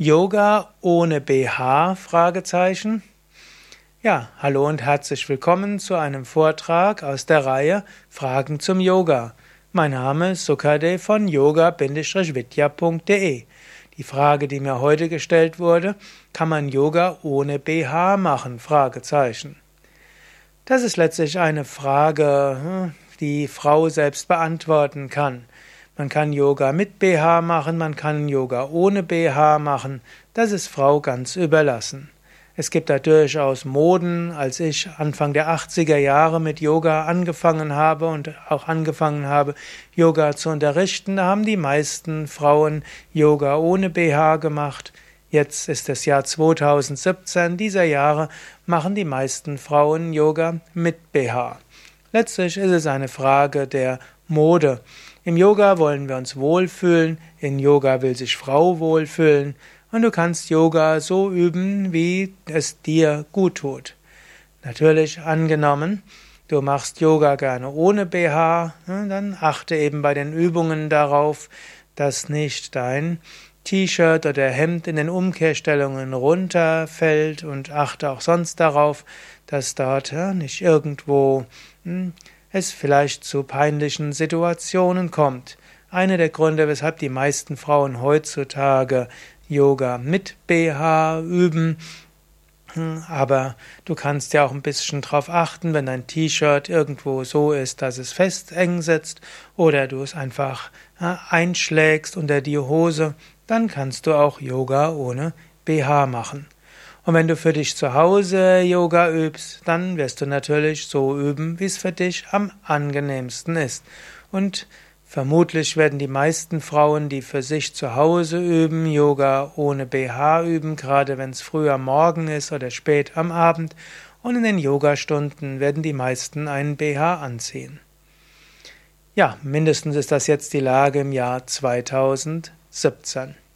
Yoga ohne BH? Fragezeichen. Ja, hallo und herzlich willkommen zu einem Vortrag aus der Reihe Fragen zum Yoga. Mein Name ist Sukade von yoga-vidya.de. Die Frage, die mir heute gestellt wurde, kann man Yoga ohne BH machen? Fragezeichen. Das ist letztlich eine Frage, hm, die Frau selbst beantworten kann. Man kann Yoga mit BH machen, man kann Yoga ohne BH machen. Das ist Frau ganz überlassen. Es gibt da durchaus Moden. Als ich Anfang der 80er Jahre mit Yoga angefangen habe und auch angefangen habe, Yoga zu unterrichten, da haben die meisten Frauen Yoga ohne BH gemacht. Jetzt ist das Jahr 2017. Dieser Jahre machen die meisten Frauen Yoga mit BH. Letztlich ist es eine Frage der Mode. Im Yoga wollen wir uns wohlfühlen, in Yoga will sich Frau wohlfühlen und du kannst Yoga so üben, wie es dir gut tut. Natürlich angenommen, du machst Yoga gerne ohne BH, dann achte eben bei den Übungen darauf, dass nicht dein T-Shirt oder Hemd in den Umkehrstellungen runterfällt und achte auch sonst darauf, dass dort nicht irgendwo hm, es vielleicht zu peinlichen Situationen kommt. Einer der Gründe, weshalb die meisten Frauen heutzutage Yoga mit BH üben, hm, aber du kannst ja auch ein bisschen drauf achten, wenn dein T-Shirt irgendwo so ist, dass es fest eng sitzt oder du es einfach einschlägst unter die Hose, dann kannst du auch Yoga ohne BH machen. Und wenn du für dich zu Hause Yoga übst, dann wirst du natürlich so üben, wie es für dich am angenehmsten ist. Und vermutlich werden die meisten Frauen, die für sich zu Hause üben, Yoga ohne BH üben, gerade wenn es früh am Morgen ist oder spät am Abend. Und in den Yogastunden werden die meisten einen BH anziehen. Ja, mindestens ist das jetzt die Lage im Jahr 2017.